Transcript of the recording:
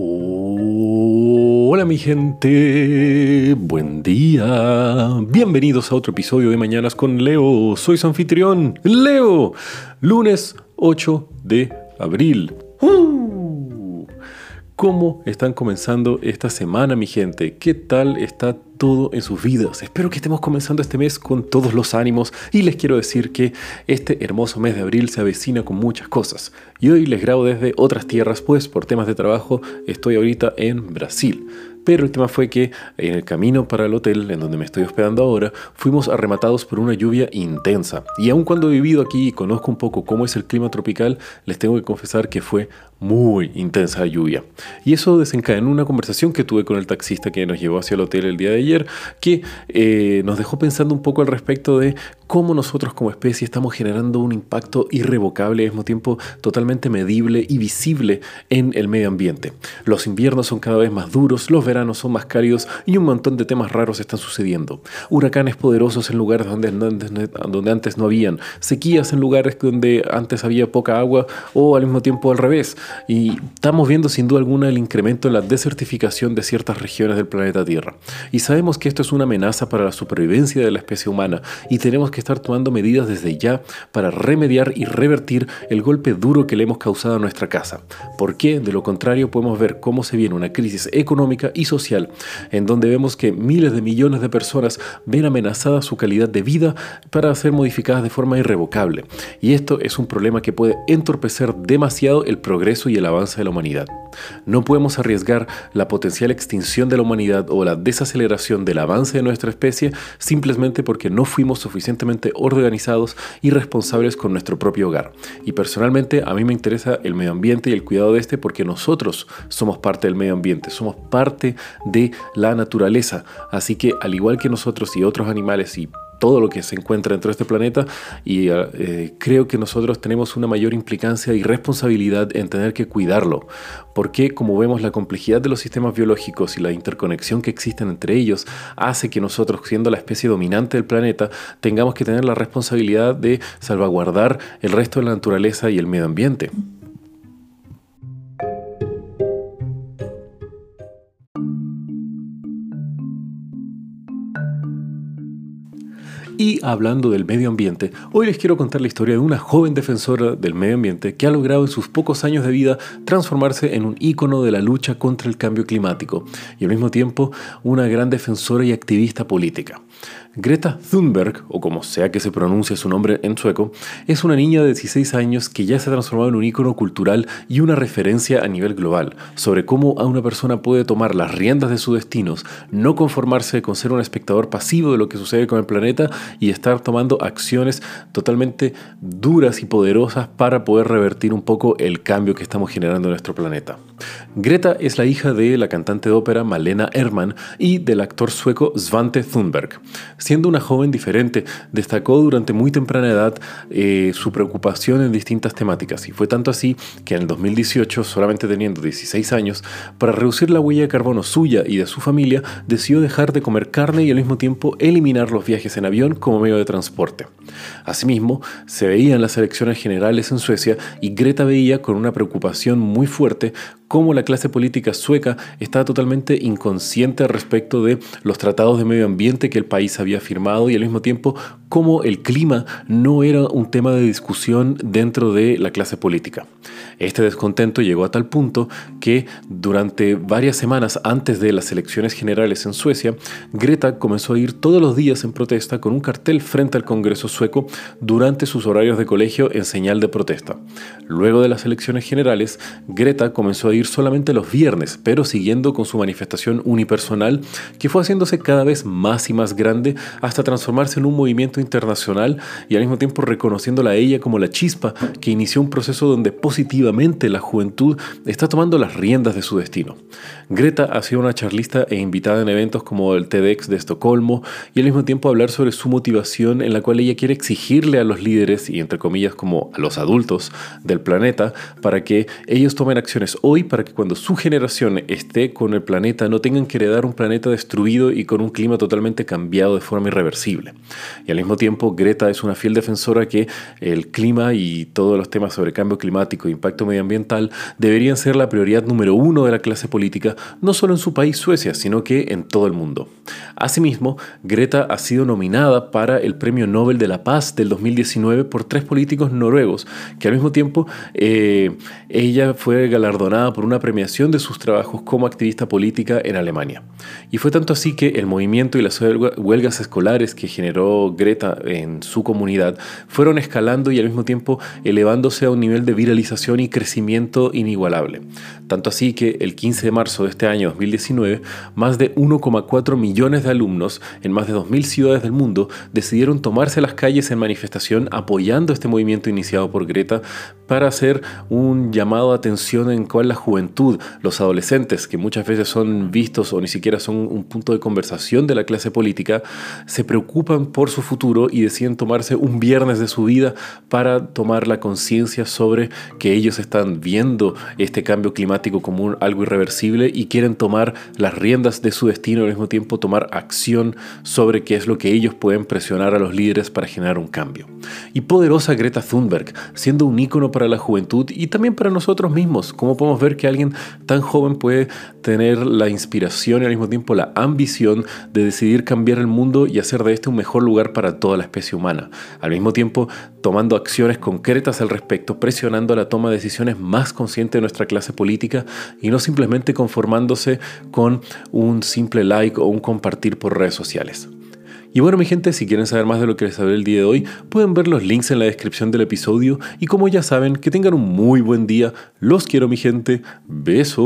Hola mi gente, buen día. Bienvenidos a otro episodio de Mañanas con Leo. Soy su anfitrión, Leo. Lunes 8 de abril. ¡Uh! ¿Cómo están comenzando esta semana mi gente? ¿Qué tal está todo en sus vidas. Espero que estemos comenzando este mes con todos los ánimos y les quiero decir que este hermoso mes de abril se avecina con muchas cosas. Y hoy les grabo desde otras tierras, pues por temas de trabajo estoy ahorita en Brasil. Pero el tema fue que en el camino para el hotel en donde me estoy hospedando ahora, fuimos arrematados por una lluvia intensa. Y aun cuando he vivido aquí y conozco un poco cómo es el clima tropical, les tengo que confesar que fue muy intensa lluvia. Y eso desencadenó una conversación que tuve con el taxista que nos llevó hacia el hotel el día de ayer, que eh, nos dejó pensando un poco al respecto de cómo nosotros como especie estamos generando un impacto irrevocable, al mismo tiempo totalmente medible y visible en el medio ambiente. Los inviernos son cada vez más duros, los veranos son más cálidos y un montón de temas raros están sucediendo. Huracanes poderosos en lugares donde antes no habían, sequías en lugares donde antes había poca agua o al mismo tiempo al revés. Y estamos viendo sin duda alguna el incremento en la desertificación de ciertas regiones del planeta Tierra. Y sabemos que esto es una amenaza para la supervivencia de la especie humana y tenemos que estar tomando medidas desde ya para remediar y revertir el golpe duro que le hemos causado a nuestra casa. Porque, de lo contrario, podemos ver cómo se viene una crisis económica y social en donde vemos que miles de millones de personas ven amenazada su calidad de vida para ser modificadas de forma irrevocable. Y esto es un problema que puede entorpecer demasiado el progreso y el avance de la humanidad. No podemos arriesgar la potencial extinción de la humanidad o la desaceleración del avance de nuestra especie simplemente porque no fuimos suficientemente organizados y responsables con nuestro propio hogar. Y personalmente a mí me interesa el medio ambiente y el cuidado de este porque nosotros somos parte del medio ambiente, somos parte de la naturaleza. Así que al igual que nosotros y otros animales y todo lo que se encuentra dentro de este planeta y eh, creo que nosotros tenemos una mayor implicancia y responsabilidad en tener que cuidarlo, porque como vemos la complejidad de los sistemas biológicos y la interconexión que existen entre ellos hace que nosotros, siendo la especie dominante del planeta, tengamos que tener la responsabilidad de salvaguardar el resto de la naturaleza y el medio ambiente. Y hablando del medio ambiente, hoy les quiero contar la historia de una joven defensora del medio ambiente que ha logrado en sus pocos años de vida transformarse en un ícono de la lucha contra el cambio climático y al mismo tiempo una gran defensora y activista política. Greta Thunberg, o como sea que se pronuncie su nombre en sueco, es una niña de 16 años que ya se ha transformado en un ícono cultural y una referencia a nivel global sobre cómo a una persona puede tomar las riendas de sus destinos, no conformarse con ser un espectador pasivo de lo que sucede con el planeta y estar tomando acciones totalmente duras y poderosas para poder revertir un poco el cambio que estamos generando en nuestro planeta. Greta es la hija de la cantante de ópera Malena Herman y del actor sueco Svante Thunberg. Siendo una joven diferente, destacó durante muy temprana edad eh, su preocupación en distintas temáticas y fue tanto así que en el 2018, solamente teniendo 16 años, para reducir la huella de carbono suya y de su familia, decidió dejar de comer carne y al mismo tiempo eliminar los viajes en avión como medio de transporte. Asimismo, se veían las elecciones generales en Suecia y Greta veía con una preocupación muy fuerte cómo la clase política sueca estaba totalmente inconsciente respecto de los tratados de medio ambiente que el país había firmado y al mismo tiempo cómo el clima no era un tema de discusión dentro de la clase política. Este descontento llegó a tal punto que durante varias semanas antes de las elecciones generales en Suecia, Greta comenzó a ir todos los días en protesta con un cartel frente al Congreso sueco durante sus horarios de colegio en señal de protesta. Luego de las elecciones generales, Greta comenzó a ir solamente los viernes, pero siguiendo con su manifestación unipersonal que fue haciéndose cada vez más y más grande hasta transformarse en un movimiento internacional y al mismo tiempo reconociéndola a ella como la chispa que inició un proceso donde positivamente la juventud está tomando las riendas de su destino. Greta ha sido una charlista e invitada en eventos como el TEDx de Estocolmo y al mismo tiempo hablar sobre su motivación en la cual ella quiere exigirle a los líderes y entre comillas como a los adultos del planeta para que ellos tomen acciones hoy para que cuando su generación esté con el planeta no tengan que heredar un planeta destruido y con un clima totalmente cambiado de forma irreversible. Y al mismo tiempo Greta es una fiel defensora que el clima y todos los temas sobre cambio climático, impacto impacto medioambiental deberían ser la prioridad número uno de la clase política, no solo en su país Suecia, sino que en todo el mundo. Asimismo, Greta ha sido nominada para el Premio Nobel de la Paz del 2019 por tres políticos noruegos, que al mismo tiempo eh, ella fue galardonada por una premiación de sus trabajos como activista política en Alemania. Y fue tanto así que el movimiento y las huelgas escolares que generó Greta en su comunidad fueron escalando y al mismo tiempo elevándose a un nivel de viralización y crecimiento inigualable. Tanto así que el 15 de marzo de este año 2019, más de 1,4 millones de alumnos en más de 2.000 ciudades del mundo decidieron tomarse las calles en manifestación apoyando este movimiento iniciado por Greta para hacer un llamado a atención en cual la juventud, los adolescentes, que muchas veces son vistos o ni siquiera son un punto de conversación de la clase política, se preocupan por su futuro y deciden tomarse un viernes de su vida para tomar la conciencia sobre que ellos están viendo este cambio climático como algo irreversible y quieren tomar las riendas de su destino al mismo tiempo tomar acción sobre qué es lo que ellos pueden presionar a los líderes para generar un cambio. Y poderosa Greta Thunberg, siendo un ícono para la juventud y también para nosotros mismos. ¿Cómo podemos ver que alguien tan joven puede tener la inspiración y al mismo tiempo la ambición de decidir cambiar el mundo y hacer de este un mejor lugar para toda la especie humana? Al mismo tiempo, tomando acciones concretas al respecto, presionando la toma de decisiones más consciente de nuestra clase política y no simplemente conformándose con un simple like o un compartir por redes sociales. Y bueno mi gente, si quieren saber más de lo que les hablé el día de hoy, pueden ver los links en la descripción del episodio y como ya saben, que tengan un muy buen día. Los quiero mi gente. Besos.